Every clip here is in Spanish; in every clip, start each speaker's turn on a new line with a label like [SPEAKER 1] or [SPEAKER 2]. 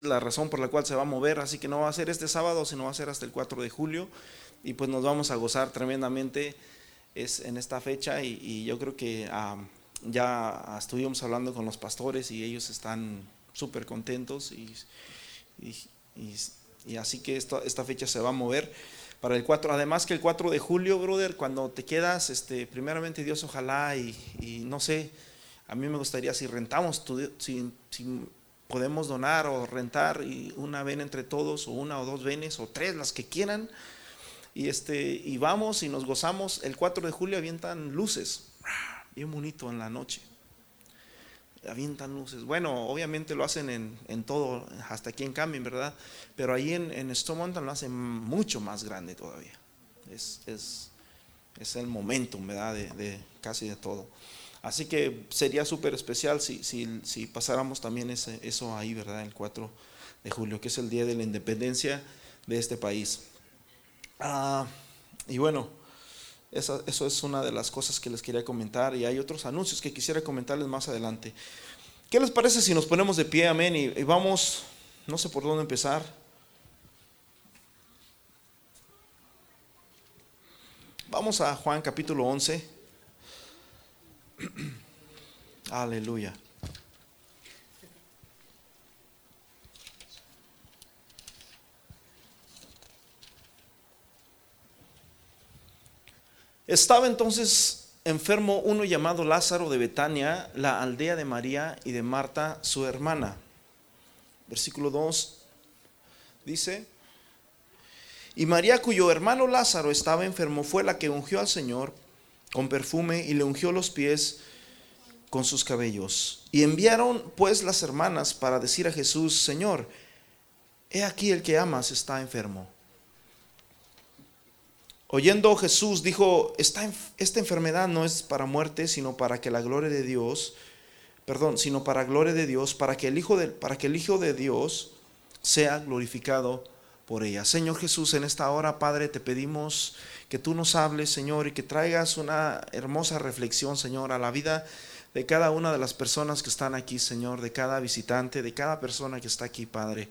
[SPEAKER 1] la razón por la cual se va a mover, así que no va a ser este sábado, sino va a ser hasta el 4 de julio y pues nos vamos a gozar tremendamente es en esta fecha y, yo creo que ya estuvimos hablando con los pastores y ellos están súper contentos y, y, así que esta, esta fecha se va a mover para el 4. Además que el 4 de julio, brother, cuando te quedas, este, primeramente Dios ojalá y, no sé, a mí me gustaría si rentamos, si, si, podemos donar o rentar y una ven entre todos o una o dos venes o tres, las que quieran. Y, este, y vamos y nos gozamos. El 4 de julio avientan luces, bien bonito en la noche avientan luces. Bueno, obviamente lo hacen en, todo, hasta aquí en Camping, ¿verdad? Pero ahí en, en Stone Mountain lo hacen mucho más grande todavía. Es, es, es el momentum, ¿verdad? De, casi de todo. Así que sería súper especial si, si, pasáramos también ese, eso ahí, ¿verdad? El 4 de julio, que es el día de la independencia de este país. Ah, y bueno, eso, es una de las cosas que les quería comentar y hay otros anuncios que quisiera comentarles más adelante. ¿Qué les parece si nos ponemos de pie, amén? Y, y vamos, no sé por dónde empezar. Vamos a Juan capítulo 11. Aleluya. Estaba entonces enfermo uno llamado Lázaro de Betania, la aldea de María y de Marta, su hermana. Versículo 2 dice, y María cuyo hermano Lázaro estaba enfermo fue la que ungió al Señor con perfume y le ungió los pies con sus cabellos. Y enviaron pues las hermanas para decir a Jesús, Señor, he aquí el que amas está enfermo. Oyendo Jesús dijo, esta, enfermedad no es para muerte, sino para que la gloria de Dios, perdón, sino para gloria de Dios, para que el Hijo de, para que el Hijo de Dios sea glorificado por ella. Señor Jesús, en esta hora, Padre, te pedimos que tú nos hables, Señor, y que traigas una hermosa reflexión, Señor, a la vida de cada una de las personas que están aquí, Señor, de cada visitante, de cada persona que está aquí, Padre,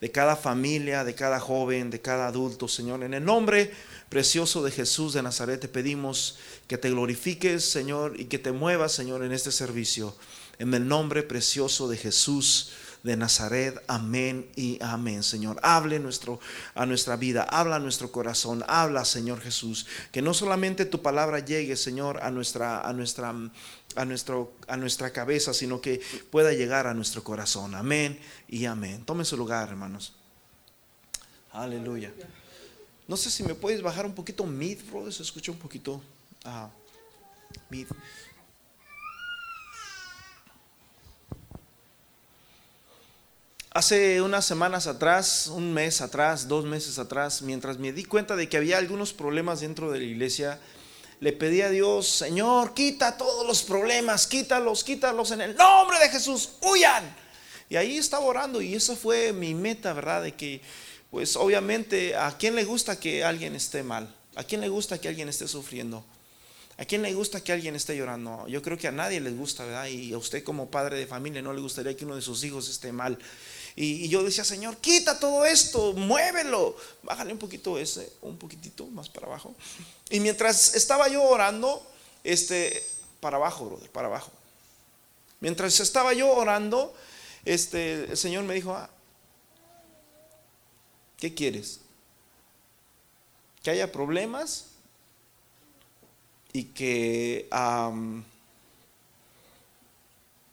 [SPEAKER 1] de cada familia, de cada joven, de cada adulto, Señor. En el nombre precioso de Jesús de Nazaret te pedimos que te glorifiques, Señor, y que te muevas, Señor, en este servicio. En el nombre precioso de Jesús de Nazaret. Amén y amén, Señor. Hable nuestro, a nuestra vida, habla a nuestro corazón, habla, Señor Jesús. Que no solamente tu palabra llegue, Señor, a nuestra, a nuestra, a nuestro, a nuestra cabeza, sino que pueda llegar a nuestro corazón. Amén y amén. Tome su lugar, hermanos. Aleluya. No sé si me puedes bajar un poquito mid, bro. Se escucha un poquito uh, mid. Hace unas semanas atrás, un mes atrás, dos meses atrás, mientras me di cuenta de que había algunos problemas dentro de la iglesia, le pedí a Dios, Señor, quita todos los problemas, quítalos, quítalos en el nombre de Jesús, huyan. Y ahí estaba orando y esa fue mi meta, ¿verdad? De que pues obviamente, ¿a quién le gusta que alguien esté mal? ¿A quién le gusta que alguien esté sufriendo? ¿A quién le gusta que alguien esté llorando? Yo creo que a nadie le gusta, ¿verdad? Y a usted como padre de familia no le gustaría que uno de sus hijos esté mal. Y, yo decía, Señor, quita todo esto, muévelo. Bájale un poquito ese, un poquitito más para abajo. Y mientras estaba yo orando, este, para abajo, brother, para abajo. Mientras estaba yo orando, este, el Señor me dijo, ah, ¿Qué quieres? ¿Que haya problemas? Y que,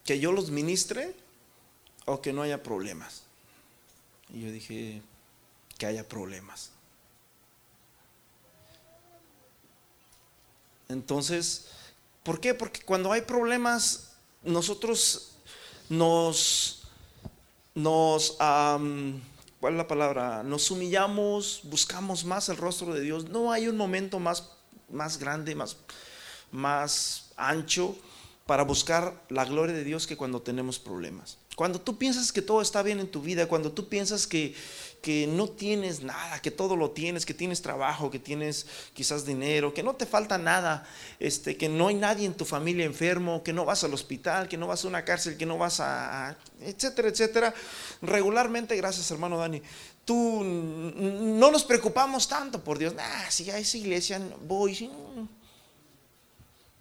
[SPEAKER 1] que yo los ministre o que no haya problemas. Y yo dije, que haya problemas. Entonces, ¿por qué? Porque cuando hay problemas, nosotros nos, nos, ¿cuál es la palabra? Nos humillamos, buscamos más el rostro de Dios. No hay un momento más, más grande, más, más ancho para buscar la gloria de Dios que cuando tenemos problemas. Cuando tú piensas que todo está bien en tu vida, cuando tú piensas que, que no tienes nada, que todo lo tienes, que tienes trabajo, que tienes quizás dinero, que no te falta nada, este, que no hay nadie en tu familia enfermo, que no vas al hospital, que no vas a una cárcel, que no vas a, etcétera, etcétera. Regularmente, gracias hermano Dani, tú no nos preocupamos tanto por Dios. Ah, si hay esa iglesia, voy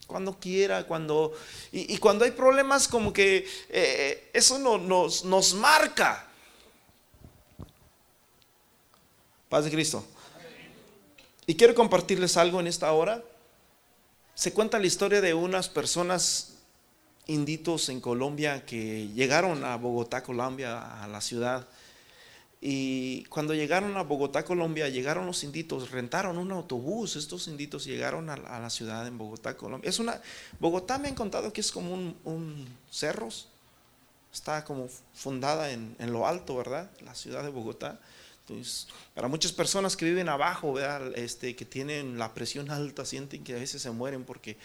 [SPEAKER 1] cuando quiera, cuando... Y, cuando hay problemas como que eh, eso no, nos, nos marca. Paz de Cristo. Y quiero compartirles algo en esta hora. Se cuenta la historia de unas personas inditos en Colombia que llegaron a Bogotá, Colombia, a la ciudad y cuando llegaron a Bogotá, Colombia, llegaron los inditos, rentaron un autobús. Estos inditos llegaron a, la ciudad en Bogotá, Colombia. Es una, Bogotá me han contado que es como un, un cerros. Está como fundada en, en, lo alto, ¿verdad? La ciudad de Bogotá. Entonces, para muchas personas que viven abajo, ¿verdad? Este, que tienen la presión alta, sienten que a veces se mueren porque...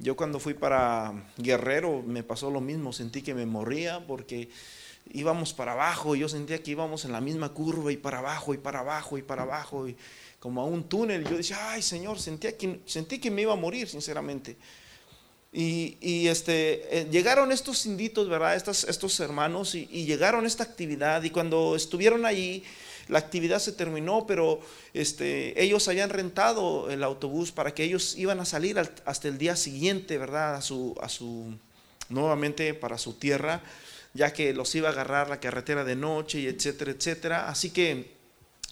[SPEAKER 1] yo cuando fui para Guerrero me pasó lo mismo, sentí que me moría porque íbamos para abajo, yo sentía que íbamos en la misma curva y para abajo y para abajo y para abajo y como a un túnel. Yo decía, ay Señor, sentía que, sentí que me iba a morir, sinceramente. Y, este, eh, llegaron estos inditos, ¿verdad? Estos, estos hermanos y, llegaron a esta actividad y cuando estuvieron allí, la actividad se terminó, pero este, ellos habían rentado el autobús para que ellos iban a salir hasta el día siguiente, ¿verdad? A su, a su, nuevamente para su tierra ya que los iba a agarrar la carretera de noche y etcétera, etcétera. Así que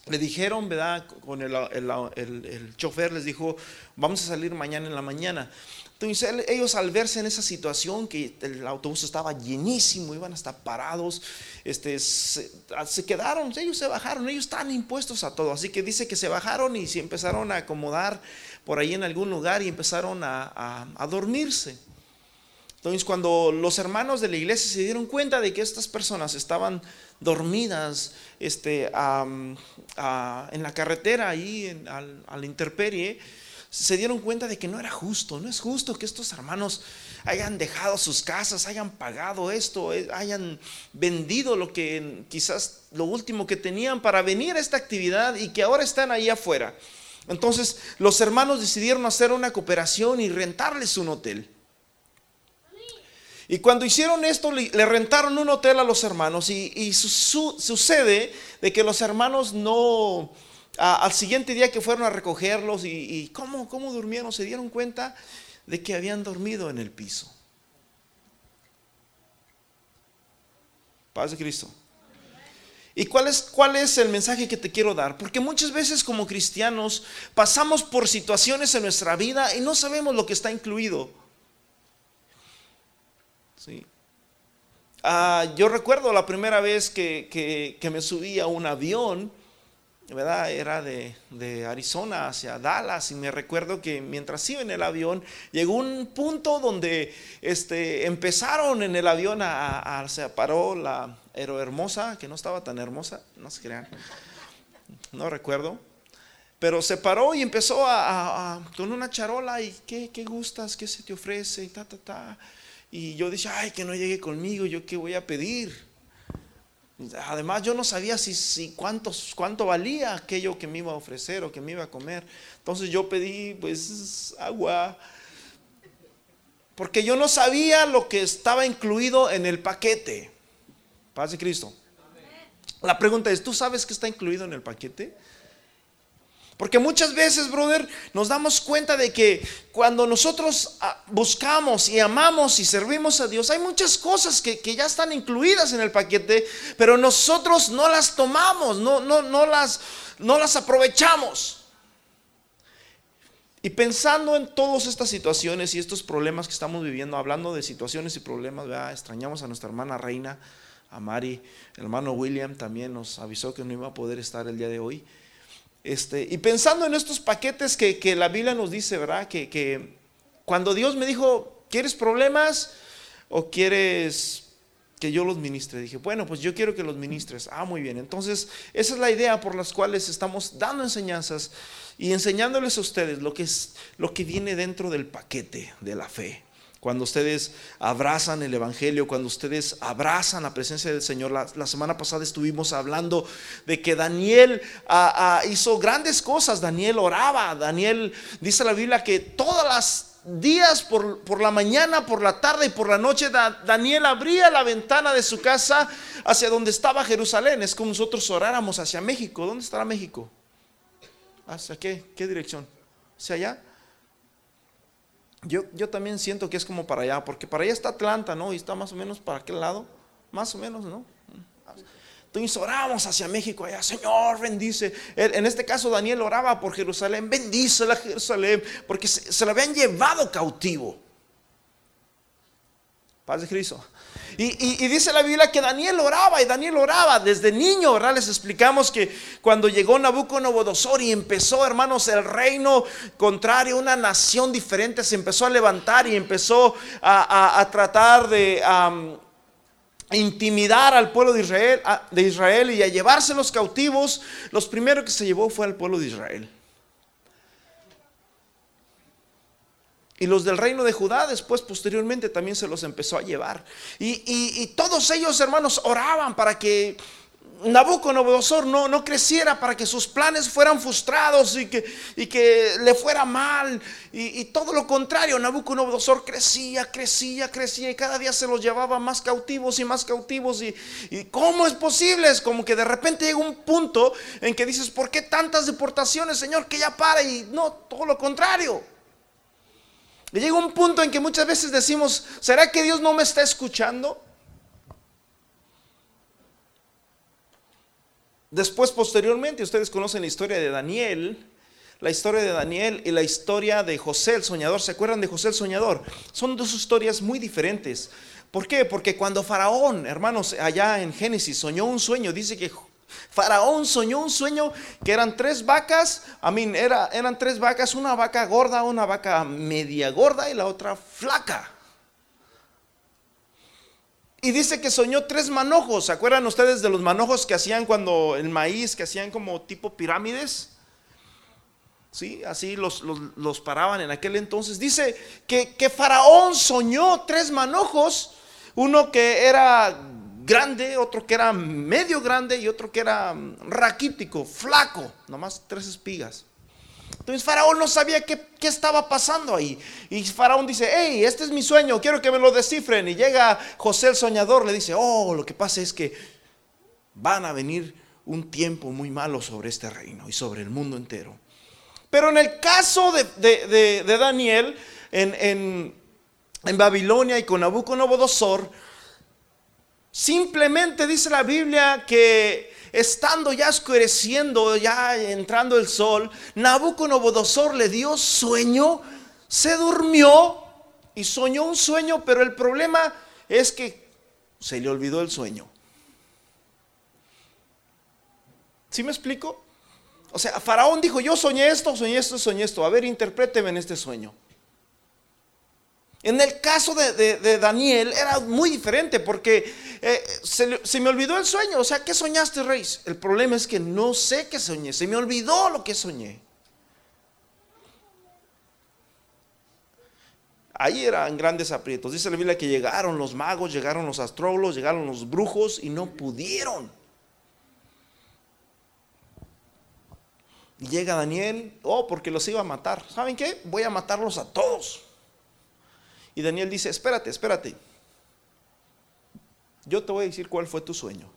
[SPEAKER 1] le dijeron, ¿verdad? Con el, el, chofer les dijo, vamos a salir mañana en la mañana. Entonces ellos al verse en esa situación, que el autobús estaba llenísimo, iban hasta parados, este, se, quedaron, ellos se bajaron, ellos estaban impuestos a todo. Así que dice que se bajaron y se empezaron a acomodar por ahí en algún lugar y empezaron a, a dormirse. Entonces cuando los hermanos de la iglesia se dieron cuenta de que estas personas estaban dormidas este, en la carretera, ahí en, al, a la intemperie, se dieron cuenta de que no era justo, no es justo que estos hermanos hayan dejado sus casas, hayan pagado esto, eh, hayan vendido lo que quizás lo último que tenían para venir a esta actividad y que ahora están ahí afuera. Entonces los hermanos decidieron hacer una cooperación y rentarles un hotel. Y cuando hicieron esto, le, rentaron un hotel a los hermanos y, sucede de que los hermanos no, al siguiente día que fueron a recogerlos y, ¿cómo, cómo durmieron, se dieron cuenta de que habían dormido en el piso. Paz de Cristo. ¿Y cuál es, cuál es el mensaje que te quiero dar? Porque muchas veces como cristianos pasamos por situaciones en nuestra vida y no sabemos lo que está incluido. ¿Sí? Ah, yo recuerdo la primera vez que, me subí a un avión, ¿verdad? Era de, Arizona hacia Dallas y me recuerdo que mientras iba en el avión llegó un punto donde este, empezaron en el avión a, se paró la hermosa, que no estaba tan hermosa, no se crean, no recuerdo. Pero se paró y empezó a, con una charola y ¿qué, qué gustas, qué se te ofrece, y ta, ta, ta. Y yo dije, ay, que no llegue conmigo, yo qué voy a pedir. Además, yo no sabía si, si cuántos, cuánto valía aquello que me iba a ofrecer o que me iba a comer. Entonces yo pedí, pues, agua. Porque yo no sabía lo que estaba incluido en el paquete. Paz de Cristo. La pregunta es, ¿tú sabes qué está incluido en el paquete? Porque muchas veces, brother, nos damos cuenta de que cuando nosotros ah, buscamos y amamos y servimos a Dios, hay muchas cosas que, ya están incluidas en el paquete, pero nosotros no las tomamos, no, no, no, las, no las aprovechamos. Y pensando en todas estas situaciones y estos problemas que estamos viviendo, hablando de situaciones y problemas, extrañamos a nuestra hermana Reina, a Mari, el hermano William también nos avisó que no iba a poder estar el día de hoy. Este, y pensando en estos paquetes que, la Biblia nos dice, ¿verdad? Que, cuando Dios me dijo, ¿quieres problemas o quieres que yo los ministre? Dije, bueno, pues yo quiero que los ministres. Ah, muy bien. Entonces, esa es la idea por las cuales estamos dando enseñanzas y enseñándoles a ustedes lo que es lo que viene dentro del paquete de la fe. Cuando ustedes abrazan el Evangelio, cuando ustedes abrazan la presencia del Señor. La, semana pasada estuvimos hablando de que Daniel ah, ah, hizo grandes cosas. Daniel oraba. Daniel dice la Biblia que todas las días por, por, la mañana, por la tarde y por la noche, Daniel abría la ventana de su casa hacia donde estaba Jerusalén. Es como nosotros oráramos hacia México. ¿Dónde estará México? ¿Hacia qué? ¿Qué dirección? ¿Hacia allá? Yo, yo también siento que es como para allá, porque para allá está Atlanta, ¿no? Y está más o menos para aquel lado, más o menos, ¿no? Entonces oramos hacia México, allá, Señor, bendice. En este caso Daniel oraba por Jerusalén, bendice la Jerusalén, porque se, se la habían llevado cautivo. Paz de Cristo. Y, dice la Biblia que Daniel oraba y Daniel oraba desde niño, ¿verdad? Les explicamos que cuando llegó Nabucodonosor y empezó, hermanos, el reino contrario, una nación diferente, se empezó a levantar y empezó a, tratar de intimidar al pueblo de Israel, de Israel y a llevarse los cautivos. Los primeros que se llevó fue al pueblo de Israel. Y los del reino de Judá después, posteriormente, también se los empezó a llevar. Y, todos ellos, hermanos, oraban para que Nabucodonosor no, no creciera, para que sus planes fueran frustrados y que, y que le fuera mal. Y, todo lo contrario, Nabucodonosor crecía, crecía, crecía y cada día se los llevaba más cautivos y más cautivos. Y, y ¿cómo es posible? Es como que de repente llega un punto en que dices, ¿por qué tantas deportaciones, Señor? Que ya para. Y no, todo lo contrario. Llega un punto en que muchas veces decimos, ¿será que Dios no me está escuchando? Después, posteriormente, ustedes conocen la historia de Daniel, la historia de Daniel y la historia de José el soñador. ¿Se acuerdan de José el soñador? Son dos historias muy diferentes. ¿Por qué? Porque cuando Faraón, hermanos, allá en Génesis soñó un sueño, dice que Faraón soñó un sueño que eran tres vacas, a mí era, eran tres vacas, una vaca gorda, una vaca media gorda y la otra flaca. Y dice que soñó tres manojos. ¿Se acuerdan ustedes de los manojos que hacían cuando el maíz, que hacían como tipo pirámides? Sí, así los, los, paraban en aquel entonces. Dice que, que Faraón soñó tres manojos. Uno que era grande, otro que era medio grande y otro que era mm, raquítico, flaco, nomás tres espigas. Entonces Faraón no sabía qué, estaba pasando ahí. Y Faraón dice, hey, este es mi sueño, quiero que me lo descifren. Y llega José el soñador, le dice, oh, lo que pasa es que van a venir un tiempo muy malo sobre este reino y sobre el mundo entero. Pero en el caso de, Daniel, en, en, en Babilonia y con Nabucodonosor, Simplemente dice la Biblia que estando ya oscureciendo, ya entrando el sol, Nabucodonosor le dio sueño, se durmió y soñó un sueño, pero el problema es que se le olvidó el sueño. ¿Sí me explico? O sea, Faraón dijo, yo soñé esto, soñé esto, soñé esto. A ver, interpréteme en este sueño. En el caso de, Daniel era muy diferente porque eh, se, me olvidó el sueño. O sea, ¿qué soñaste, rey? El problema es que no sé qué soñé. Se me olvidó lo que soñé. Ahí eran grandes aprietos. Dice la Biblia que llegaron los magos, llegaron los astrólogos, llegaron los brujos y no pudieron. Y llega Daniel, oh, porque los iba a matar. ¿Saben qué? Voy a matarlos a todos. Y Daniel dice, espérate, espérate. Yo te voy a decir cuál fue tu sueño.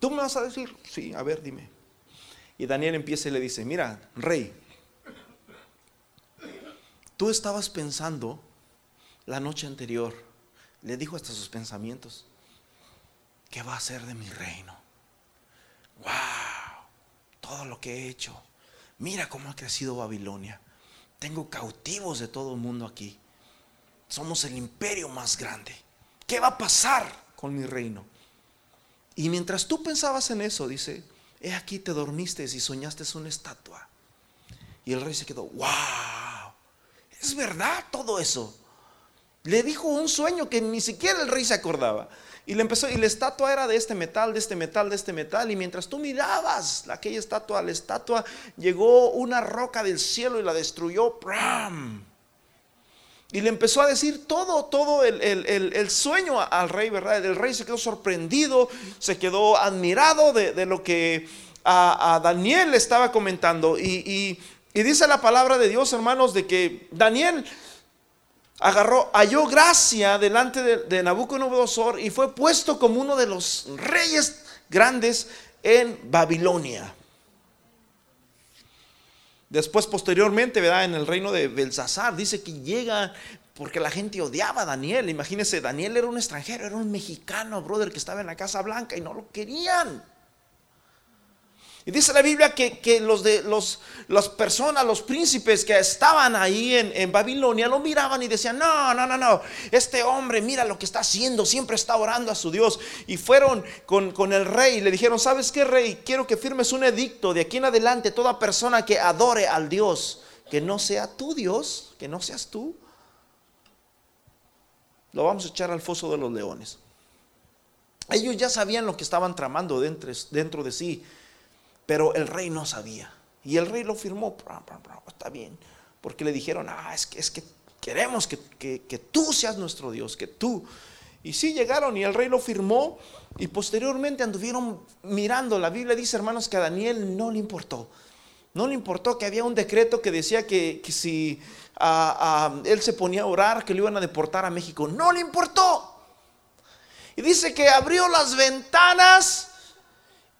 [SPEAKER 1] ¿Tú me vas a decir? Sí, a ver, dime. Y Daniel empieza y le dice, mira, rey, tú estabas pensando la noche anterior, le dijo hasta sus pensamientos, ¿qué va a hacer de mi reino? ¡Wow! Todo lo que he hecho. Mira cómo ha crecido Babilonia. Tengo cautivos de todo el mundo aquí. Somos el imperio más grande. ¿Qué va a pasar con mi reino? Y mientras tú pensabas en eso, dice, he aquí te dormiste y soñaste una estatua. Y el rey se quedó, wow, es verdad todo eso. Le dijo un sueño que ni siquiera el rey se acordaba. Y le empezó, y la estatua era de este metal, de este metal, de este metal. Y mientras tú mirabas aquella estatua, la estatua llegó una roca del cielo y la destruyó. y le empezó a decir todo, todo el, sueño al rey, ¿verdad? El rey se quedó sorprendido, se quedó admirado de, lo que a, Daniel le estaba comentando. Y, dice la palabra de Dios, hermanos, de que Daniel agarró, halló gracia delante de, Nabucodonosor y fue puesto como uno de los reyes grandes en Babilonia. Después, posteriormente, ¿verdad? En el reino de Belsasar, dice que llega porque la gente odiaba a Daniel. Imagínense, Daniel era un extranjero, era un mexicano, brother, que estaba en la Casa Blanca y no lo querían. Y dice la Biblia que, los de los, las personas, los príncipes que estaban ahí en, Babilonia lo miraban y decían, no, no, no, no, este hombre mira lo que está haciendo, siempre está orando a su Dios. Y fueron con, con el rey y le dijeron, ¿sabes qué rey? Quiero que firmes un edicto de aquí en adelante, toda persona que adore al Dios, que no sea tu Dios, que no seas tú, lo vamos a echar al foso de los leones. Ellos ya sabían lo que estaban tramando dentro, dentro de sí. Pero el rey no sabía. Y el rey lo firmó, está bien. Porque le dijeron, ah, es que, es que queremos que, tú seas nuestro Dios, que tú. Y sí llegaron y el rey lo firmó y posteriormente anduvieron mirando. La Biblia dice, hermanos, que a Daniel no le importó. No le importó que había un decreto que decía que, si él se ponía a orar, que lo iban a deportar a México. No le importó. Y dice que abrió las ventanas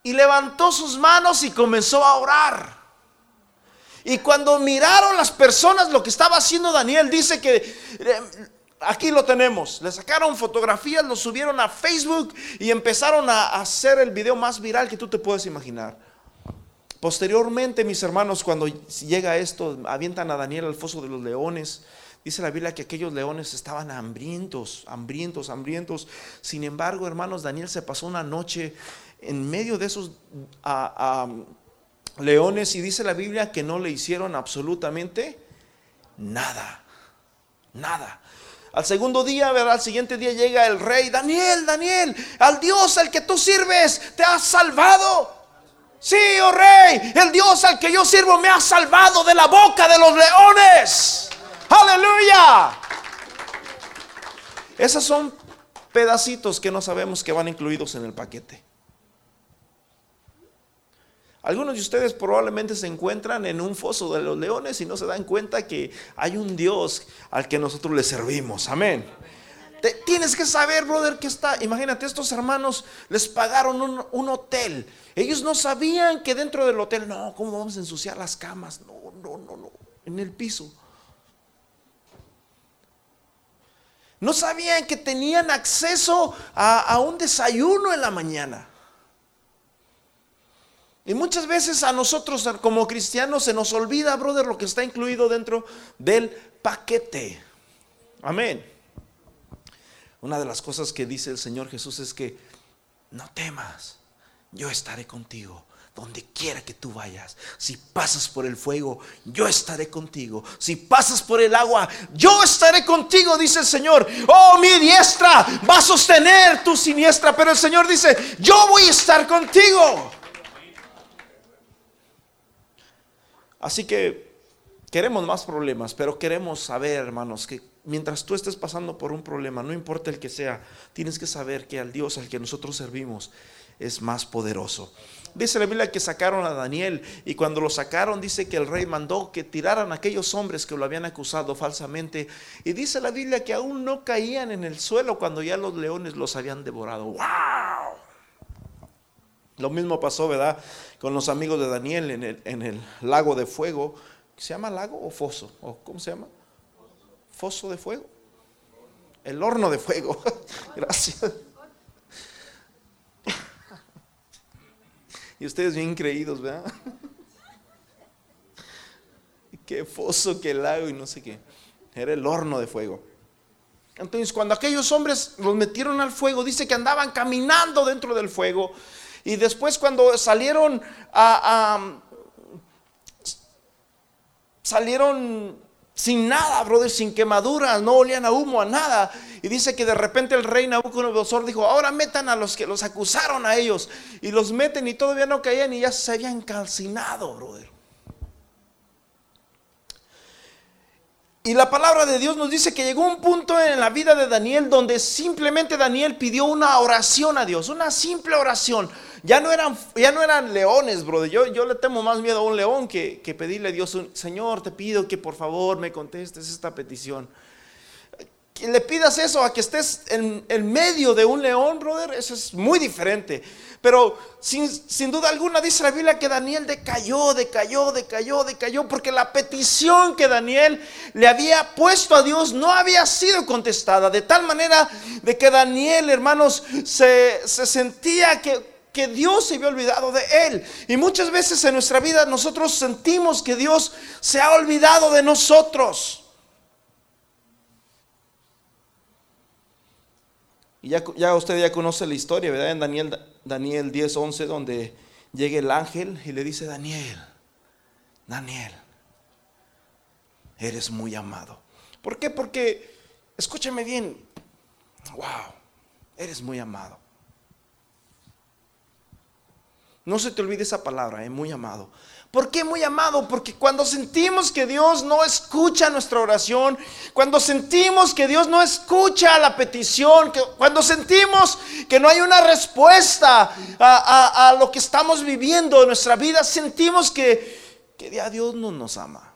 [SPEAKER 1] y levantó sus manos y comenzó a orar. Y cuando miraron las personas lo que estaba haciendo Daniel, dice que eh, aquí lo tenemos. Le sacaron fotografías, lo subieron a Facebook y empezaron a hacer el video más viral que tú te puedes imaginar. Posteriormente, mis hermanos, cuando llega esto, avientan a Daniel al foso de los leones. Dice la Biblia que aquellos leones estaban hambrientos, hambrientos, hambrientos. Sin embargo, hermanos, Daniel se pasó una noche en medio de esos leones y dice la Biblia que no le hicieron absolutamente nada, nada. Al segundo día, ¿verdad? Al siguiente día llega el rey, Daniel, Daniel, al Dios al que tú sirves, te ha salvado. Sí, oh rey, el Dios al que yo sirvo me ha salvado de la boca de los leones. Aleluya. Esos son pedacitos que no sabemos que van incluidos en el paquete. Algunos de ustedes probablemente se encuentran en un foso de los leones y no se dan cuenta que hay un Dios al que nosotros le servimos. Amén. tienes que saber, brother, que está. Imagínate, estos hermanos les pagaron un, hotel. Ellos no sabían que dentro del hotel, no, ¿cómo vamos a ensuciar las camas? No, no, no, no, en el piso. No sabían que tenían acceso a un desayuno en la mañana. Y muchas veces a nosotros como cristianos se nos olvida, brother, lo que está incluido dentro del paquete. Amén. Una de las cosas que dice el Señor Jesús es que no temas, yo estaré contigo. Donde quiera que tú vayas, si pasas por el fuego, yo estaré contigo. Si pasas por el agua, yo estaré contigo, dice el Señor. Oh, mi diestra va a sostener tu siniestra, pero el Señor dice, yo voy a estar contigo. Así que queremos más problemas, pero queremos saber, hermanos, que mientras tú estés pasando por un problema, no importa el que sea, tienes que saber que al Dios al que nosotros servimos es más poderoso. Dice la Biblia que sacaron a Daniel y cuando lo sacaron dice que el rey mandó que tiraran a aquellos hombres que lo habían acusado falsamente. Y dice la Biblia que aún no caían en el suelo cuando ya los leones los habían devorado. ¡Wow! Lo mismo pasó, ¿verdad? Con los amigos de Daniel en el, lago de fuego. ¿Se llama lago o foso? ¿O ¿Cómo se llama? Foso de fuego. El horno de fuego. Gracias. Y ustedes bien creídos, ¿verdad? Qué foso, qué lago y no sé qué. Era el horno de fuego. Entonces, cuando aquellos hombres los metieron al fuego, dice que andaban caminando dentro del fuego y después cuando salieron a, salieron sin nada, brother, sin quemaduras, no olían a humo, a nada. Y dice que de repente el rey Nabucodonosor dijo, ahora metan a los que los acusaron a ellos. Y los meten y todavía no caían y ya se habían calcinado, brother. Y la palabra de Dios nos dice que llegó un punto en la vida de Daniel donde simplemente Daniel pidió una oración a Dios, una simple oración. Ya no eran, ya no eran leones, brother. Yo, yo le temo más miedo a un león que, que pedirle a Dios, un, Señor, te pido que por favor me contestes esta petición. Que le pidas eso a que estés en, en medio de un león, brother, eso es muy diferente. Pero sin, sin, duda alguna dice la Biblia que Daniel decayó, decayó, decayó, decayó, porque la petición que Daniel le había puesto a Dios no había sido contestada. De tal manera de que Daniel, hermanos, se, se sentía que, que Dios se había olvidado de él. Y muchas veces en nuestra vida nosotros sentimos que Dios se ha olvidado de nosotros. Y ya, usted ya conoce la historia, ¿verdad? En Daniel, Daniel 10, 11, donde llega el ángel y le dice, Daniel, Daniel, eres muy amado. ¿Por qué? Porque, escúchame bien, wow, eres muy amado. No se te olvide esa palabra, es muy amado. ¿Por qué muy amado? Porque cuando sentimos que Dios no escucha nuestra oración, cuando sentimos que Dios no escucha la petición, que cuando sentimos que no hay una respuesta a, lo que estamos viviendo en nuestra vida, sentimos que, que Dios no nos ama.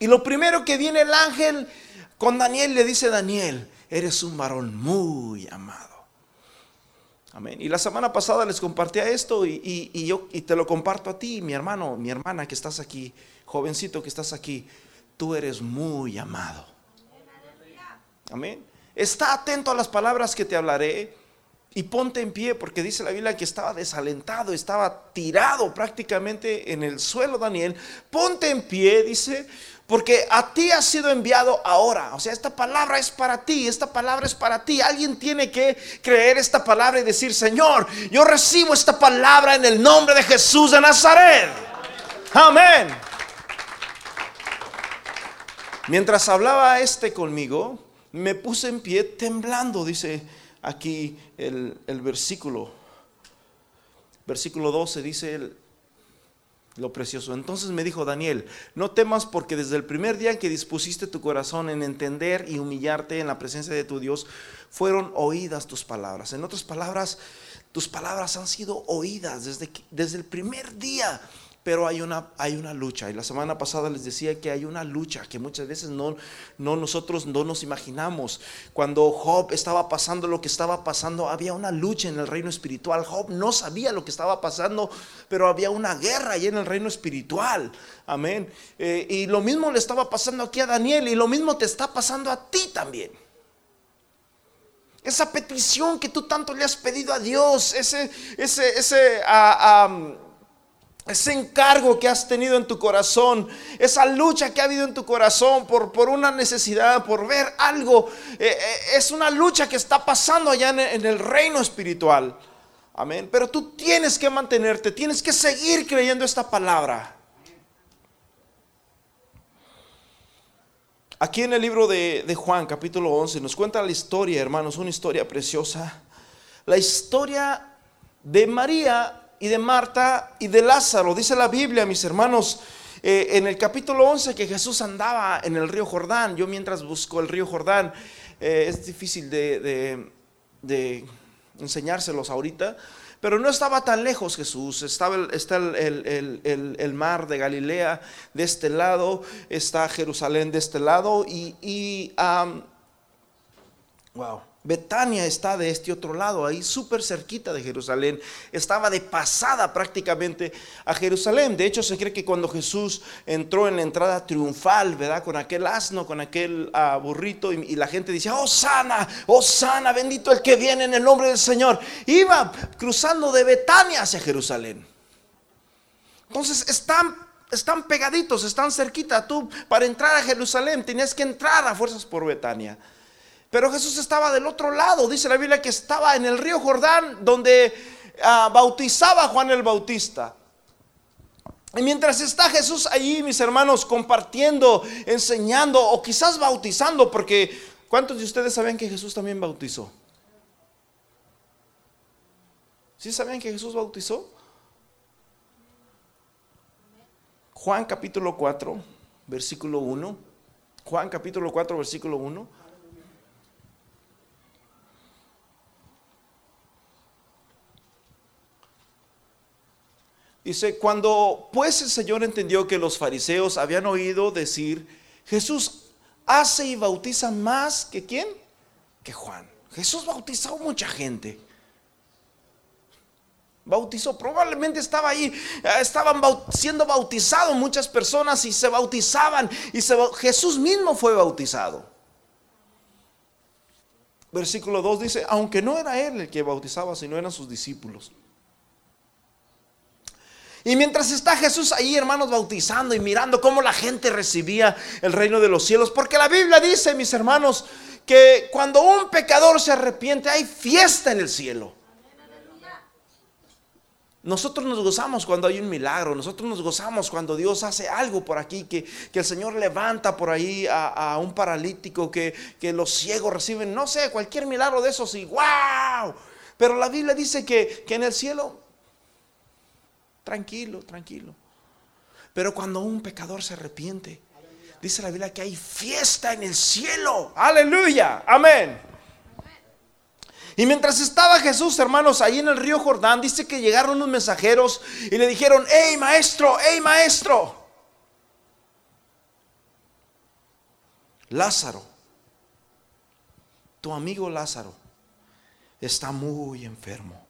[SPEAKER 1] Y lo primero que viene el ángel con Daniel le dice, Daniel, eres un varón muy amado. Y la semana pasada les compartía esto y, yo y te lo comparto a ti, mi hermano, mi hermana que estás aquí, jovencito que estás aquí, tú eres muy amado. Amén. Está atento a las palabras que te hablaré y ponte en pie porque dice la Biblia que estaba desalentado, estaba tirado prácticamente en el suelo Daniel. Ponte en pie, dice, porque a ti ha sido enviado ahora. O sea, esta palabra es para ti, esta palabra es para ti. Alguien tiene que creer esta palabra y decir, Señor, yo recibo esta palabra en el nombre de Jesús de Nazaret. Amén. Mientras hablaba este conmigo, me puse en pie temblando, dice aquí el, el versículo. Versículo 12 dice, el, lo precioso. Entonces me dijo Daniel, no temas porque desde el primer día en que dispusiste tu corazón en entender y humillarte en la presencia de tu Dios, fueron oídas tus palabras. En otras palabras, tus palabras han sido oídas desde, desde el primer día pero hay una, hay una lucha. Y la semana pasada les decía que hay una lucha que muchas veces no, no nosotros no nos imaginamos. Cuando Job estaba pasando lo que estaba pasando, había una lucha en el reino espiritual. Job no sabía lo que estaba pasando, pero había una guerra ahí en el reino espiritual. Amén. Eh, y lo mismo le estaba pasando aquí a Daniel y lo mismo te está pasando a ti también. Esa petición que tú tanto le has pedido a Dios, ese, ese, ese, uh, ese encargo que has tenido en tu corazón, esa lucha que ha habido en tu corazón por, por una necesidad, por ver algo, eh, eh, es una lucha que está pasando allá en, en el reino espiritual. Amén. Pero tú tienes que mantenerte, tienes que seguir creyendo esta palabra. Aquí en el libro de, de, Juan, capítulo 11, nos cuenta la historia, hermanos, una historia preciosa. La historia de María y de Marta y de Lázaro. Dice la Biblia, mis hermanos, eh, en el capítulo 11 que Jesús andaba en el río Jordán. Yo mientras busco el río Jordán, eh, es difícil de, enseñárselos ahorita. Pero no estaba tan lejos Jesús, estaba el, está el, el, el, mar de Galilea de este lado, está Jerusalén de este lado y, y wow, Betania está de este otro lado, ahí súper cerquita de Jerusalén. Estaba de pasada prácticamente a Jerusalén. De hecho, se cree que cuando Jesús entró en la entrada triunfal, ¿verdad? Con aquel asno, con aquel uh, burrito, y, la gente decía, oh sana, oh sana, bendito el que viene en el nombre del Señor. Iba cruzando de Betania hacia Jerusalén. Entonces están están pegaditos, están cerquita. Tú para entrar a Jerusalén tenías que entrar a fuerzas por Betania. Pero Jesús estaba del otro lado, dice la Biblia que estaba en el río Jordán donde uh, bautizaba Juan el Bautista. Y mientras está Jesús allí, mis hermanos, compartiendo, enseñando o quizás bautizando, porque ¿cuántos de ustedes saben que Jesús también bautizó? ¿Sí saben que Jesús bautizó? Juan capítulo 4, versículo 1. Juan capítulo 4, versículo 1. Dice, cuando pues el Señor entendió que los fariseos habían oído decir, Jesús hace y bautiza más que quién? Que Juan. Jesús bautizó mucha gente. Bautizó, probablemente estaba ahí, estaban siendo bautizados muchas personas y se bautizaban y Jesús mismo fue bautizado. Versículo 2 dice, aunque no era él el que bautizaba, sino eran sus discípulos. Y mientras está Jesús ahí, hermanos, bautizando y mirando cómo la gente recibía el reino de los cielos, porque la Biblia dice, mis hermanos, que cuando un pecador se arrepiente hay fiesta en el cielo. Nosotros nos gozamos cuando hay un milagro, nosotros nos gozamos cuando Dios hace algo por aquí, que, el Señor levanta por ahí a, un paralítico, que, que, los ciegos reciben, no sé, cualquier milagro de esos y wow. Pero la Biblia dice que, que en el cielo tranquilo, tranquilo. Pero cuando un pecador se arrepiente, dice la Biblia que hay fiesta en el cielo. Aleluya, amén. Y mientras estaba Jesús, hermanos, ahí en el río Jordán, dice que llegaron unos mensajeros y le dijeron, hey maestro, hey maestro, Lázaro, tu amigo Lázaro, está muy enfermo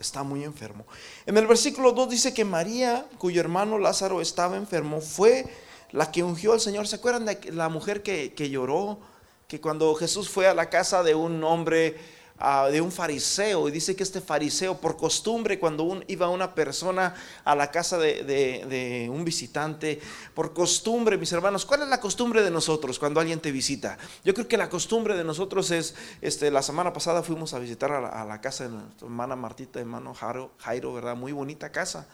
[SPEAKER 1] está muy enfermo. En el versículo 2 dice que María, cuyo hermano Lázaro estaba enfermo, fue la que ungió al Señor. ¿Se acuerdan de la mujer que, que lloró? Que cuando Jesús fue a la casa de un hombre de un fariseo y dice que este fariseo por costumbre cuando iba una persona a la casa de, un visitante, por costumbre mis hermanos, ¿cuál es la costumbre de nosotros cuando alguien te visita? Yo creo que la costumbre de nosotros es, este, la semana pasada fuimos a visitar a la, casa de nuestra hermana Martita, hermano Jairo, Jairo ¿verdad? Muy bonita casa.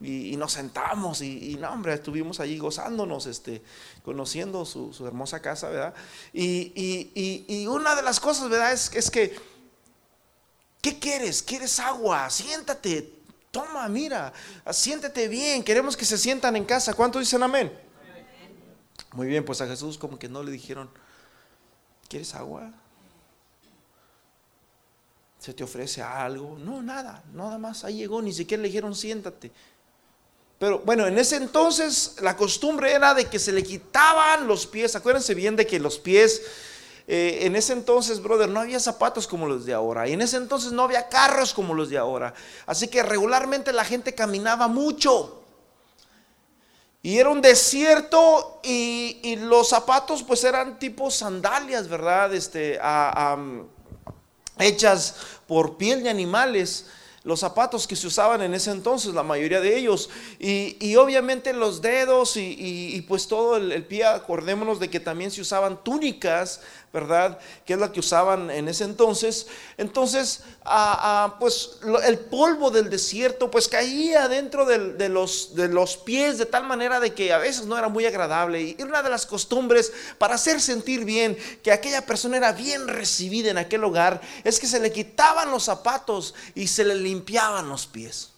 [SPEAKER 1] Y, nos sentamos y, no, hombre, estuvimos allí gozándonos, este, conociendo su, hermosa casa, ¿verdad? Y, una de las cosas, ¿verdad? Es, es que, ¿qué quieres? ¿Quieres agua? Siéntate, toma, mira, siéntate bien, queremos que se sientan en casa. ¿Cuánto dicen amén? Muy bien, pues a Jesús como que no le dijeron, ¿quieres agua? ¿Se te ofrece algo? No, nada, nada más. Ahí llegó, ni siquiera le dijeron siéntate. Pero bueno, en ese entonces la costumbre era de que se le quitaban los pies. Acuérdense bien de que los pies, eh, en ese entonces, brother, no había zapatos como los de ahora. Y en ese entonces no había carros como los de ahora. Así que regularmente la gente caminaba mucho. Y era un desierto y, los zapatos pues eran tipo sandalias, ¿verdad? Este, hechas por piel de animales los zapatos que se usaban en ese entonces, la mayoría de ellos, y, obviamente los dedos y, pues todo el, el, pie, acordémonos de que también se usaban túnicas ¿verdad? Que es la que usaban en ese entonces. Entonces, pues el polvo del desierto pues caía dentro de, los, de los pies de tal manera de que a veces no era muy agradable. Y una de las costumbres para hacer sentir bien que aquella persona era bien recibida en aquel hogar es que se le quitaban los zapatos y se le limpiaban los pies.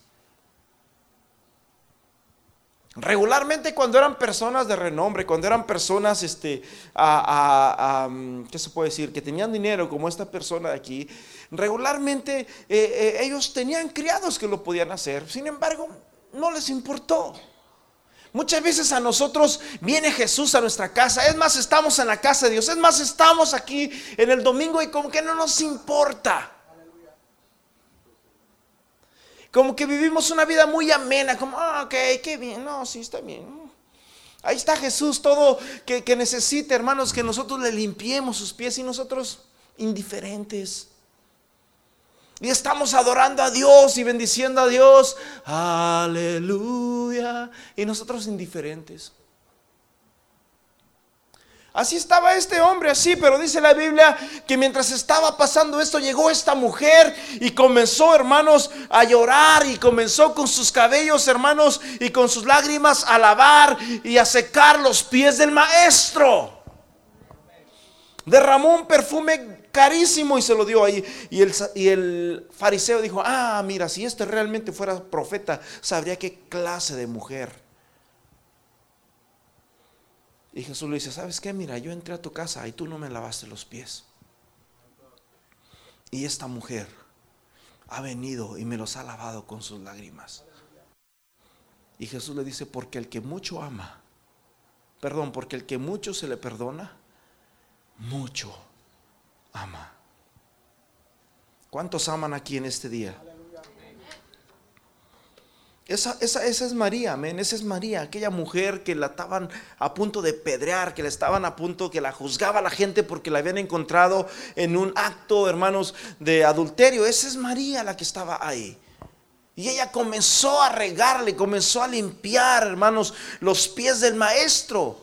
[SPEAKER 1] Regularmente cuando eran personas de renombre, cuando eran personas, este, ¿qué se puede decir? Que tenían dinero como esta persona de aquí, regularmente eh, eh, ellos tenían criados que lo podían hacer. Sin embargo, no les importó. Muchas veces a nosotros viene Jesús a nuestra casa. Es más, estamos en la casa de Dios. Es más, estamos aquí en el domingo y como que no nos importa. Como que vivimos una vida muy amena, como, ah, ok, qué bien, no, sí, está bien. Ahí está Jesús, todo que, que necesita, hermanos, que nosotros le limpiemos sus pies y nosotros indiferentes. Y estamos adorando a Dios y bendiciendo a Dios. Aleluya. Y nosotros indiferentes. Así estaba este hombre, así, pero dice la Biblia que mientras estaba pasando esto, llegó esta mujer y comenzó, hermanos, a llorar y comenzó con sus cabellos, hermanos, y con sus lágrimas a lavar y a secar los pies del maestro. Derramó un perfume carísimo y se lo dio ahí. Y el, y el fariseo dijo, ah, mira, si este realmente fuera profeta, sabría qué clase de mujer Y Jesús le dice, ¿sabes qué? Mira, yo entré a tu casa y tú no me lavaste los pies. Y esta mujer ha venido y me los ha lavado con sus lágrimas. Y Jesús le dice, porque el que mucho ama, perdón, porque el que mucho se le perdona, mucho ama. ¿Cuántos aman aquí en este día? Esa, esa, esa, es María, amén. Esa es María, aquella mujer que la estaban a punto de pedrear, que la estaban a punto, que la juzgaba la gente porque la habían encontrado en un acto, hermanos, de adulterio. Esa es María la que estaba ahí. Y ella comenzó a regarle, comenzó a limpiar, hermanos, los pies del maestro.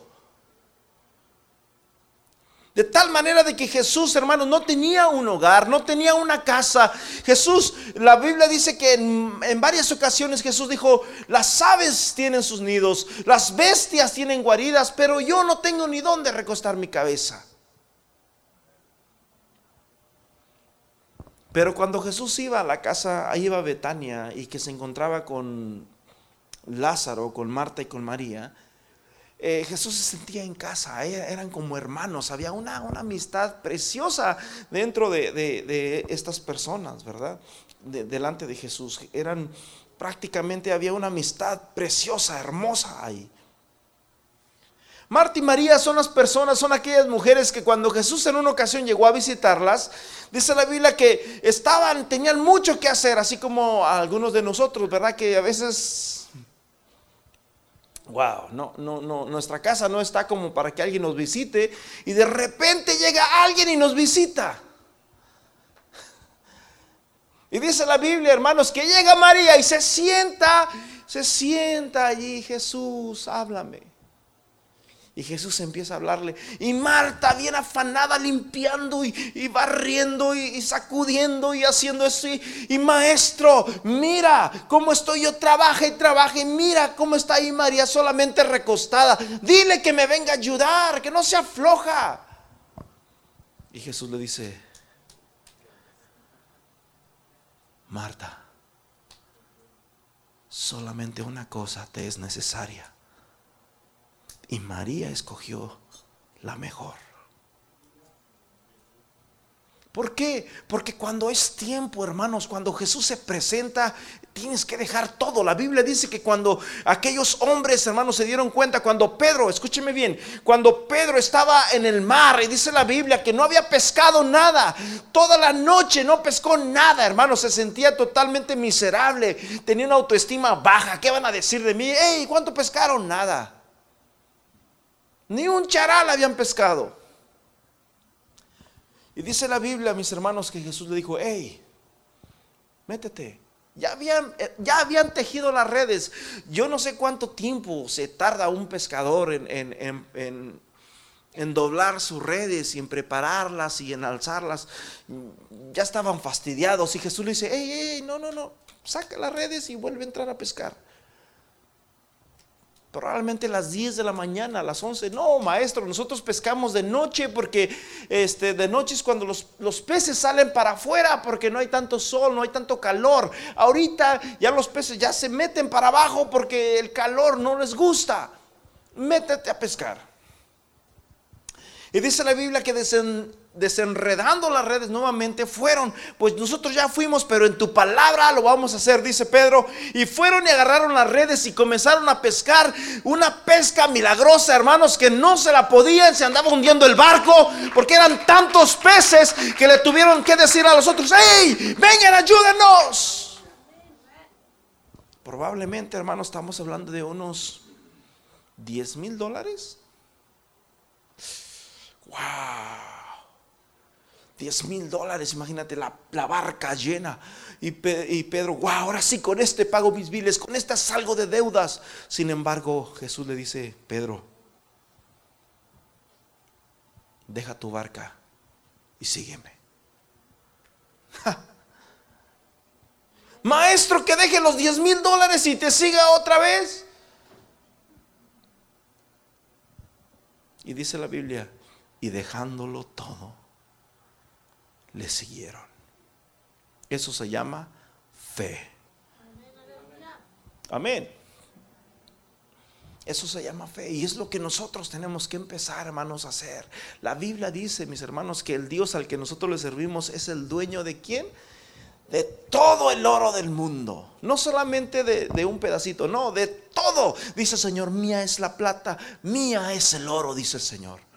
[SPEAKER 1] De tal manera de que Jesús, hermanos, no tenía un hogar, no tenía una casa. Jesús, la Biblia dice que en, varias ocasiones Jesús dijo, las aves tienen sus nidos, las bestias tienen guaridas, pero yo no tengo ni dónde recostar mi cabeza. Pero cuando Jesús iba a la casa, ahí iba Betania y que se encontraba con Lázaro, con Marta y con María, eh, Jesús se sentía en casa, eh, eran como hermanos, había una, una amistad preciosa dentro de, estas personas, ¿verdad? delante de Jesús. Eran prácticamente, había una amistad preciosa, hermosa ahí. Marta y María son las personas, son aquellas mujeres que cuando Jesús en una ocasión llegó a visitarlas, dice la Biblia que estaban, tenían mucho que hacer, así como algunos de nosotros, ¿verdad? Que a veces Wow, no, no, no, nuestra casa no está como para que alguien nos visite y de repente llega alguien y nos visita. Y dice la Biblia, hermanos, que llega María y se sienta, se sienta allí, Jesús, háblame. Y Jesús empieza a hablarle. Y Marta viene afanada limpiando y, barriendo y, sacudiendo y haciendo eso. Y, maestro, mira cómo estoy yo, trabaja y trabaja. Y mira cómo está ahí María solamente recostada. Dile que me venga a ayudar, que no se afloja. Y Jesús le dice, Marta, solamente una cosa te es necesaria y María escogió la mejor. ¿Por qué? Porque cuando es tiempo, hermanos, cuando Jesús se presenta, tienes que dejar todo. La Biblia dice que cuando aquellos hombres, hermanos, se dieron cuenta, cuando Pedro, escúcheme bien, cuando Pedro estaba en el mar, y dice la Biblia que no había pescado nada, toda la noche no pescó nada, hermanos, se sentía totalmente miserable, tenía una autoestima baja. ¿Qué van a decir de mí? Hey, ¿cuánto pescaron? Nada. Ni un charal habían pescado. Y dice la Biblia, mis hermanos, que Jesús le dijo, hey, métete. Ya habían, eh, ya habían tejido las redes. Yo no sé cuánto tiempo se tarda un pescador en, en, doblar sus redes y en prepararlas y en alzarlas. Ya estaban fastidiados y Jesús le dice, hey, hey, no, no, no, saca las redes y vuelve a entrar a pescar. Probablemente las 10 de la mañana, a las 11. No, maestro, nosotros pescamos de noche porque este, de noche es cuando los, los, peces salen para afuera porque no hay tanto sol, no hay tanto calor. Ahorita ya los peces ya se meten para abajo porque el calor no les gusta. Métete a pescar. Y dice la Biblia que desen, desenredando las redes nuevamente, fueron, pues nosotros ya fuimos, pero en tu palabra lo vamos a hacer, dice Pedro. Y fueron y agarraron las redes y comenzaron a pescar una pesca milagrosa, hermanos, que no se la podían, se andaba hundiendo el barco, porque eran tantos peces que le tuvieron que decir a los otros, hey, vengan, ayúdenos. Probablemente, hermanos, estamos hablando de unos 10 mil dólares. Wow. 10 mil dólares, imagínate la, barca llena. Y, Pedro, wow, ahora sí, con este pago mis biles, con esta salgo de deudas. Sin embargo, Jesús le dice, Pedro, deja tu barca y sígueme. Maestro, que deje los 10 mil dólares y te siga otra vez. Y dice la Biblia, y dejándolo todo le siguieron. Eso se llama fe. Amén. Eso se llama fe y es lo que nosotros tenemos que empezar, hermanos, a hacer. La Biblia dice, mis hermanos, que el Dios al que nosotros le servimos es el dueño de quién? De todo el oro del mundo. No solamente de, de un pedacito, no, de todo. Dice el Señor, mía es la plata, mía es el oro, dice el Señor.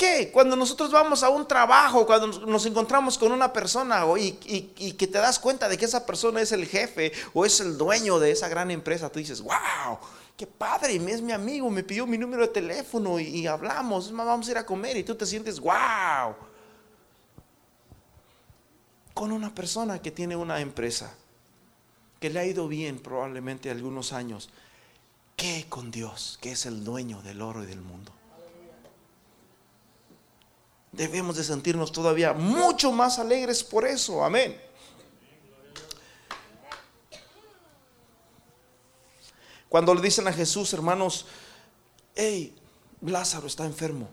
[SPEAKER 1] ¿Qué? Cuando nosotros vamos a un trabajo, cuando nos encontramos con una persona y, que te das cuenta de que esa persona es el jefe o es el dueño de esa gran empresa, tú dices, wow, qué padre, es mi amigo, me pidió mi número de teléfono y, hablamos, vamos a ir a comer y tú te sientes, wow. Con una persona que tiene una empresa, que le ha ido bien probablemente algunos años, ¿qué con Dios, que es el dueño del oro y del mundo? Debemos de sentirnos todavía mucho más alegres por eso. Amén. Cuando le dicen a Jesús, hermanos, hey, Lázaro está enfermo.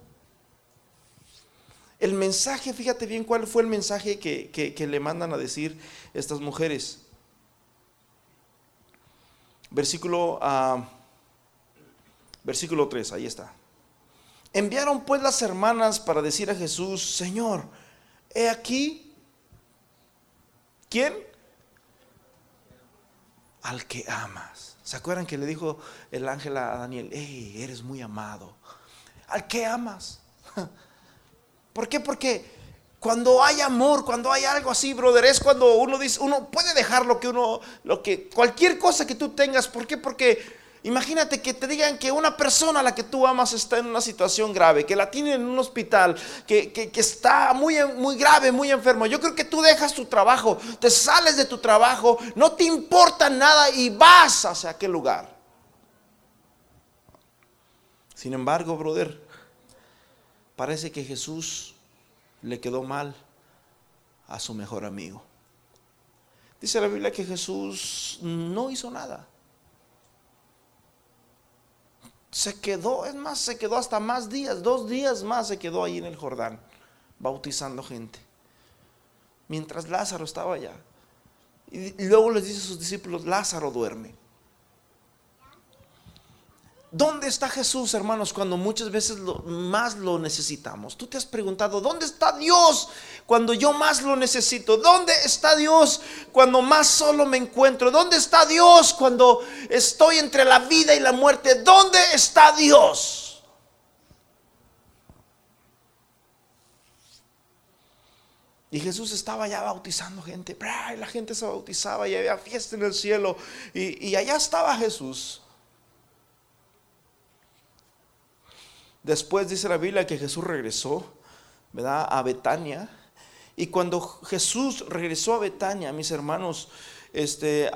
[SPEAKER 1] El mensaje, fíjate bien cuál fue el mensaje que, le mandan a decir estas mujeres. Versículo, uh, versículo 3, ahí está. Enviaron pues las hermanas para decir a Jesús, Señor, he aquí, ¿quién? Al que amas. ¿Se acuerdan que le dijo el ángel a Daniel, hey, eres muy amado? Al que amas. ¿Por qué? Porque cuando hay amor, cuando hay algo así, brother, es cuando uno dice, uno puede dejar lo que uno, lo que, cualquier cosa que tú tengas. ¿Por qué? Porque Imagínate que te digan que una persona a la que tú amas está en una situación grave, que la tienen en un hospital, que, está muy, muy grave, muy enfermo. Yo creo que tú dejas tu trabajo, te sales de tu trabajo, no te importa nada y vas hacia aquel lugar. Sin embargo, brother, parece que Jesús le quedó mal a su mejor amigo. Dice la Biblia que Jesús no hizo nada se quedó, es más, se quedó hasta más días, dos días más se quedó ahí en el Jordán, bautizando gente. Mientras Lázaro estaba allá. Y, luego les dice a sus discípulos, Lázaro duerme. ¿Dónde está Jesús, hermanos, cuando muchas veces más lo necesitamos? Tú te has preguntado, ¿dónde está Dios cuando yo más lo necesito? ¿Dónde está Dios cuando más solo me encuentro? ¿Dónde está Dios cuando estoy entre la vida y la muerte? ¿Dónde está Dios? Y Jesús estaba ya bautizando gente. Y la gente se bautizaba y había fiesta en el cielo. Y allá estaba Jesús Después dice la Biblia que Jesús regresó, ¿verdad? A Betania. Y cuando Jesús regresó a Betania, mis hermanos, este,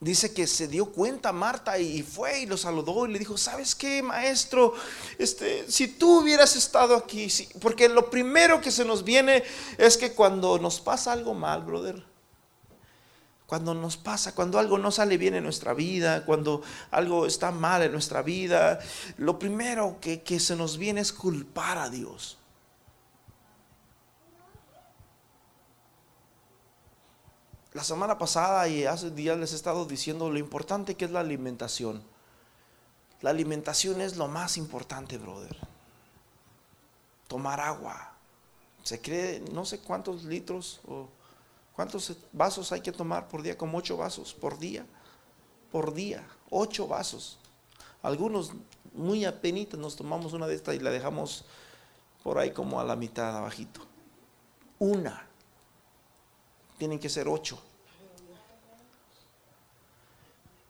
[SPEAKER 1] dice que se dio cuenta Marta y fue y lo saludó y le dijo, ¿sabes qué, maestro? Este, si tú hubieras estado aquí, porque lo primero que se nos viene es que cuando nos pasa algo mal, brother, cuando nos pasa, cuando algo no sale bien en nuestra vida, cuando algo está mal en nuestra vida, lo primero que, se nos viene es culpar a Dios. La semana pasada y hace días les he estado diciendo lo importante que es la alimentación. La alimentación es lo más importante, brother. Tomar agua. Se cree no sé cuántos litros o ¿Cuántos vasos hay que tomar por día? Como ocho vasos por día. Por día, ocho vasos. Algunos muy apenitas nos tomamos una de estas y la dejamos por ahí como a la mitad abajito. Una. Tienen que ser ocho.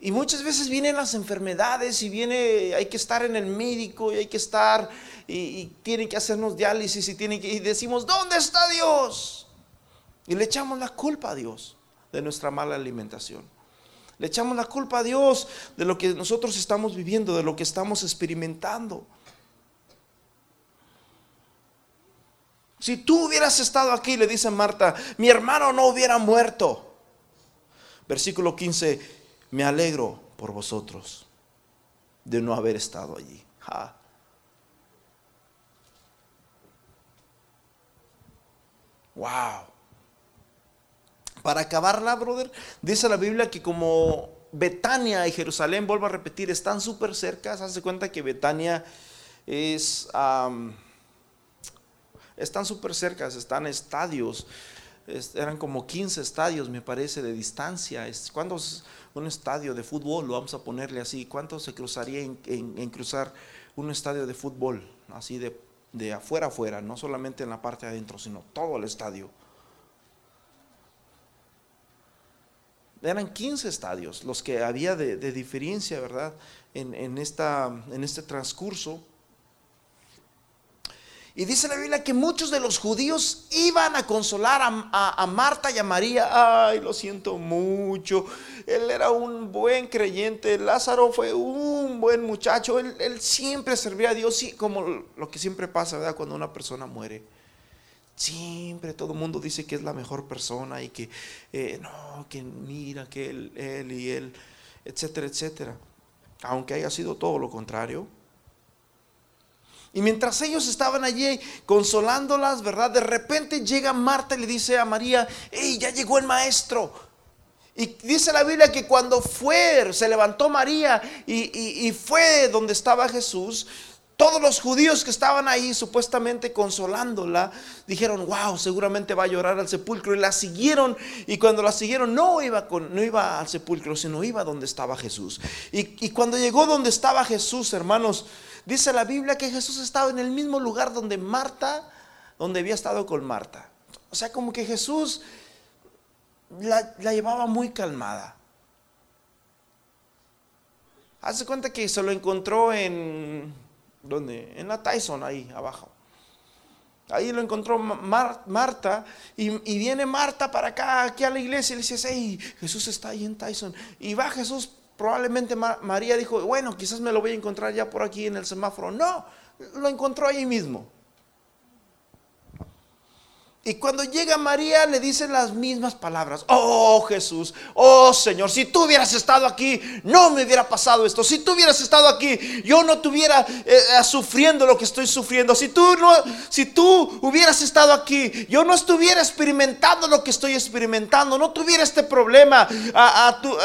[SPEAKER 1] Y muchas veces vienen las enfermedades y viene, hay que estar en el médico y hay que estar y, tienen que hacernos diálisis y tienen que y decimos, ¿dónde está Dios? Y le echamos la culpa a Dios de nuestra mala alimentación. Le echamos la culpa a Dios de lo que nosotros estamos viviendo, de lo que estamos experimentando. Si tú hubieras estado aquí, le dice Marta, mi hermano no hubiera muerto. Versículo 15, me alegro por vosotros de no haber estado allí. Wow. Para acabarla, brother, dice la Biblia que como Betania y Jerusalén, vuelvo a repetir, están súper cerca. Hace cuenta que Betania es... están súper cerca, están estadios. eran como 15 estadios, me parece, de distancia. ¿Cuántos, un estadio de fútbol, lo vamos a ponerle así, cuánto se cruzaría en, cruzar un estadio de fútbol? Así de, de afuera afuera, no solamente en la parte de adentro, sino todo el estadio. Eran 15 estadios los que había de, diferencia, ¿verdad? En, esta, en este transcurso. Y dice la Biblia que muchos de los judíos iban a consolar a, Marta y a María. Ay, lo siento mucho. Él era un buen creyente. Lázaro fue un buen muchacho. Él, él siempre servía a Dios, como lo que siempre pasa, ¿verdad? Cuando una persona muere. Siempre todo el mundo dice que es la mejor persona y que eh, no, que mira que él, él y él, etcétera, etcétera. Aunque haya sido todo lo contrario. Y mientras ellos estaban allí consolándolas, ¿verdad? De repente llega Marta y le dice a María, ¡Ey, ya llegó el maestro! Y dice la Biblia que cuando fue, se levantó María y, y fue donde estaba Jesús, todos los judíos que estaban ahí supuestamente consolándola, dijeron, wow, seguramente va a llorar al sepulcro. Y la siguieron y cuando la siguieron no iba, no iba al sepulcro, sino iba donde estaba Jesús. Y, y cuando llegó donde estaba Jesús, hermanos, dice la Biblia que Jesús estaba en el mismo lugar donde Marta, donde había estado con Marta. O sea, como que Jesús la, la llevaba muy calmada. Hace cuenta que se lo encontró en donde en la Tyson, ahí abajo. Ahí lo encontró Marta y, viene Marta para acá, aquí a la iglesia y le dice, hey, Jesús está ahí en Tyson. Y va Jesús, probablemente María dijo, bueno, quizás me lo voy a encontrar ya por aquí en el semáforo. No, lo encontró ahí mismo. Y cuando llega María le dicen las mismas palabras. Oh Jesús, oh Señor, si tú hubieras estado aquí, no me hubiera pasado esto. Si tú hubieras estado aquí, yo no estuviera eh, eh, sufriendo lo que estoy sufriendo. Si tú, no, si tú hubieras estado aquí, yo no estuviera experimentando lo que estoy experimentando. No tuviera este problema,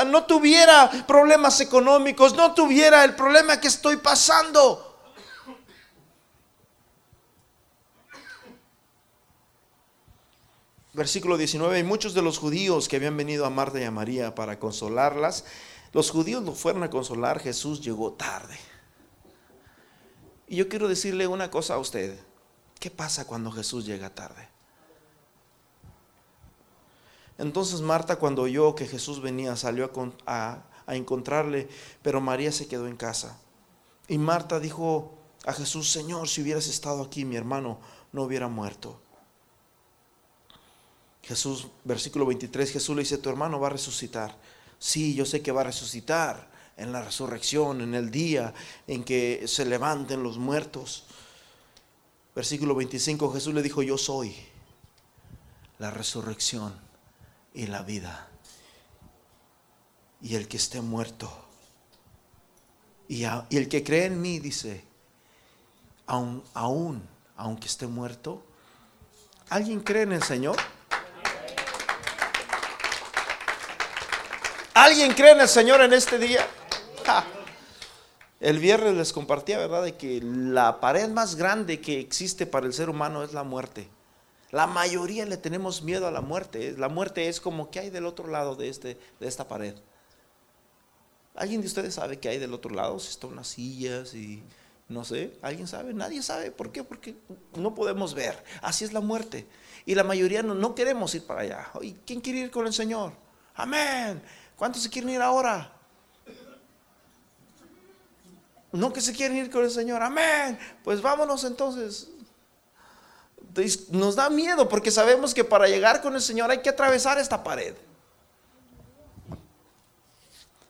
[SPEAKER 1] no tuviera problemas económicos, no tuviera el problema que estoy pasando. Versículo 19, y muchos de los judíos que habían venido a Marta y a María para consolarlas, los judíos lo fueron a consolar, Jesús llegó tarde. Y yo quiero decirle una cosa a usted, ¿qué pasa cuando Jesús llega tarde? Entonces Marta cuando oyó que Jesús venía salió a, a encontrarle, pero María se quedó en casa. Y Marta dijo a Jesús, Señor, si hubieras estado aquí, mi hermano no hubiera muerto. Jesús, versículo 23, Jesús le dice, tu hermano va a resucitar. Sí, yo sé que va a resucitar en la resurrección, en el día en que se levanten los muertos. Versículo 25, Jesús le dijo, yo soy la resurrección y la vida. Y el que esté muerto, y, el que cree en mí, dice, aún, aún, aunque esté muerto, ¿alguien cree en el Señor? ¿Alguien cree en el Señor en este día? El viernes les compartía, ¿verdad?, de que la pared más grande que existe para el ser humano es la muerte. La mayoría le tenemos miedo a la muerte. La muerte es como que hay del otro lado de, este, de esta pared. ¿Alguien de ustedes sabe que hay del otro lado? Si están unas sillas y no sé, ¿alguien sabe? Nadie sabe. ¿Por qué? Porque no podemos ver. Así es la muerte. Y la mayoría no, no queremos ir para allá. ¿Y quién quiere ir con el Señor? Amén. ¿Cuántos se quieren ir ahora? No que se quieren ir con el Señor. Amén. Pues vámonos entonces. Nos da miedo porque sabemos que para llegar con el Señor hay que atravesar esta pared.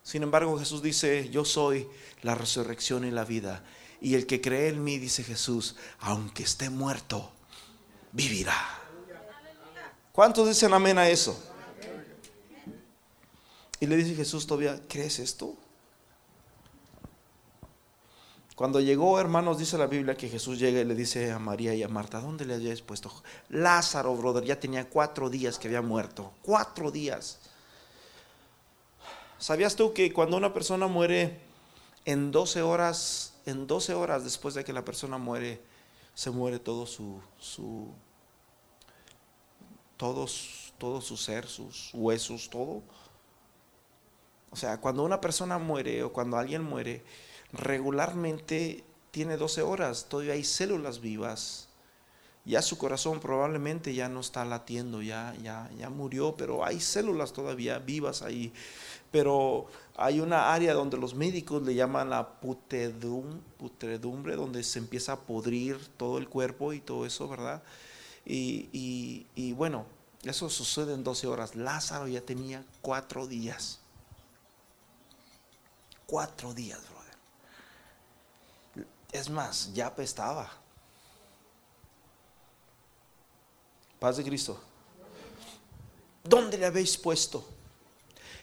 [SPEAKER 1] Sin embargo, Jesús dice, yo soy la resurrección y la vida. Y el que cree en mí, dice Jesús, aunque esté muerto, vivirá. ¿Cuántos dicen amén a eso? Y le dice Jesús todavía, ¿crees esto? Cuando llegó, hermanos, dice la Biblia que Jesús llega y le dice a María y a Marta, ¿dónde le habías puesto? Lázaro, brother, ya tenía cuatro días que había muerto. Cuatro días. ¿Sabías tú que cuando una persona muere en 12 horas, en 12 horas después de que la persona muere, se muere todo su, su todo su ser, sus huesos, todo? O sea, cuando una persona muere o cuando alguien muere, regularmente tiene 12 horas, todavía hay células vivas. Ya su corazón probablemente ya no está latiendo, ya, ya, ya murió, pero hay células todavía vivas ahí. Pero hay una área donde los médicos le llaman la putredumbre, donde se empieza a podrir todo el cuerpo y todo eso, ¿verdad? Y, y, y bueno, eso sucede en 12 horas. Lázaro ya tenía cuatro días. Cuatro días, brother. Es más, ya apestaba. Paz de Cristo. ¿Dónde le habéis puesto?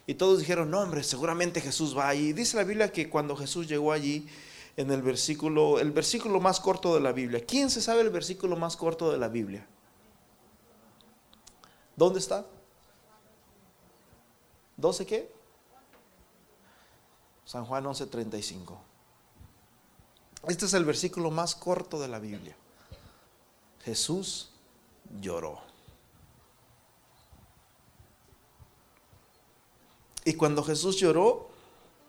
[SPEAKER 1] Y todos dijeron, no hombre, seguramente Jesús va allí. Dice la Biblia que cuando Jesús llegó allí, en el versículo, el versículo más corto de la Biblia. ¿Quién se sabe el versículo más corto de la Biblia? ¿Dónde está? ¿12 qué? San Juan 11:35. Este es el versículo más corto de la Biblia. Jesús lloró. Y cuando Jesús lloró,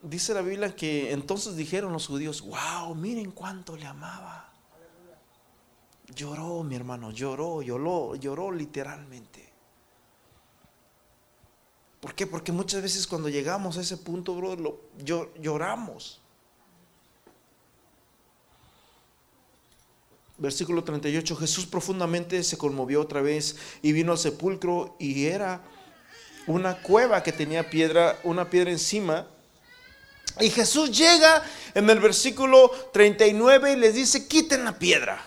[SPEAKER 1] dice la Biblia que entonces dijeron los judíos, wow, miren cuánto le amaba. Lloró, mi hermano, lloró, lloró, lloró literalmente. ¿Por qué? Porque muchas veces cuando llegamos a ese punto, bro, lo, lloramos. Versículo 38, Jesús profundamente se conmovió otra vez y vino al sepulcro y era una cueva que tenía piedra, una piedra encima. Y Jesús llega en el versículo 39 y les dice, quiten la piedra.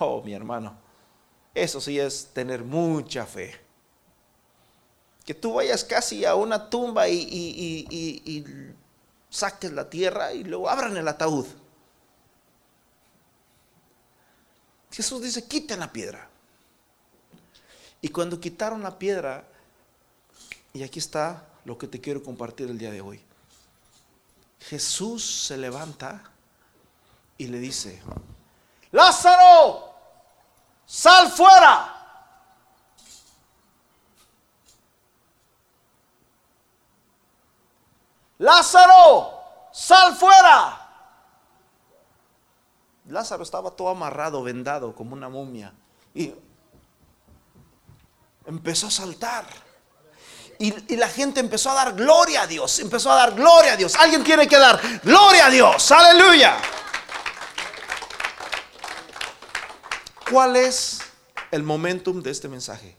[SPEAKER 1] Oh, mi hermano, eso sí es tener mucha fe que tú vayas casi a una tumba y, saques la tierra y luego abran el ataúd. Jesús dice, quiten la piedra. Y cuando quitaron la piedra, y aquí está lo que te quiero compartir el día de hoy. Jesús se levanta y le dice, Lázaro, sal fuera. Lázaro, sal fuera. Lázaro estaba todo amarrado, vendado, como una momia. Y empezó a saltar. Y, la gente empezó a dar gloria a Dios. Empezó a dar gloria a Dios. Alguien tiene que dar gloria a Dios. Aleluya. ¿Cuál es el momentum de este mensaje?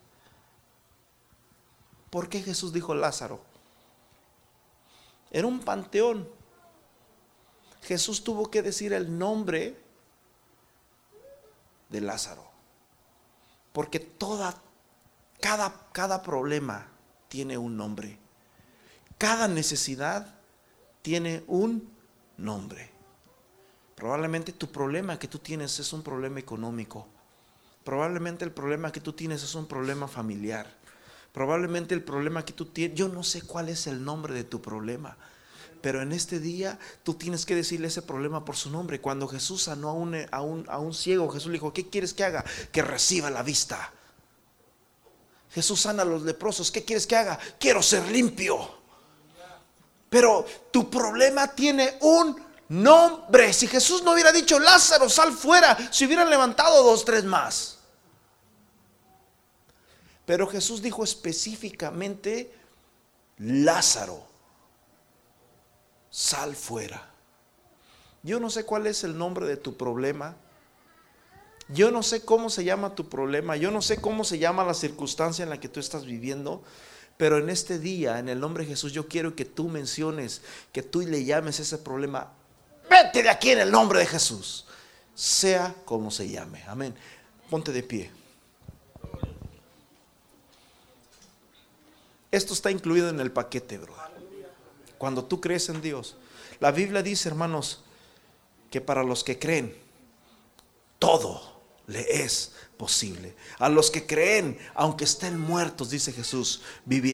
[SPEAKER 1] ¿Por qué Jesús dijo Lázaro? Era un panteón. Jesús tuvo que decir el nombre de Lázaro. Porque toda, cada, cada problema tiene un nombre. Cada necesidad tiene un nombre. Probablemente tu problema que tú tienes es un problema económico. Probablemente el problema que tú tienes es un problema familiar. Probablemente el problema que tú tienes, yo no sé cuál es el nombre de tu problema, pero en este día tú tienes que decirle ese problema por su nombre. Cuando Jesús sanó a un, a un, a un ciego, Jesús le dijo, ¿qué quieres que haga? Que reciba la vista. Jesús sana a los leprosos, ¿qué quieres que haga? Quiero ser limpio. Pero tu problema tiene un nombre. Si Jesús no hubiera dicho, Lázaro, sal fuera, se hubieran levantado dos, tres más. Pero Jesús dijo específicamente, Lázaro, sal fuera. Yo no sé cuál es el nombre de tu problema. Yo no sé cómo se llama tu problema. Yo no sé cómo se llama la circunstancia en la que tú estás viviendo. Pero en este día, en el nombre de Jesús, yo quiero que tú menciones, que tú le llames ese problema. Vete de aquí en el nombre de Jesús. Sea como se llame. Amén. Ponte de pie. Esto está incluido en el paquete, bro. Cuando tú crees en Dios. La Biblia dice, hermanos, que para los que creen, todo le es posible. A los que creen, aunque estén muertos, dice Jesús, vivir.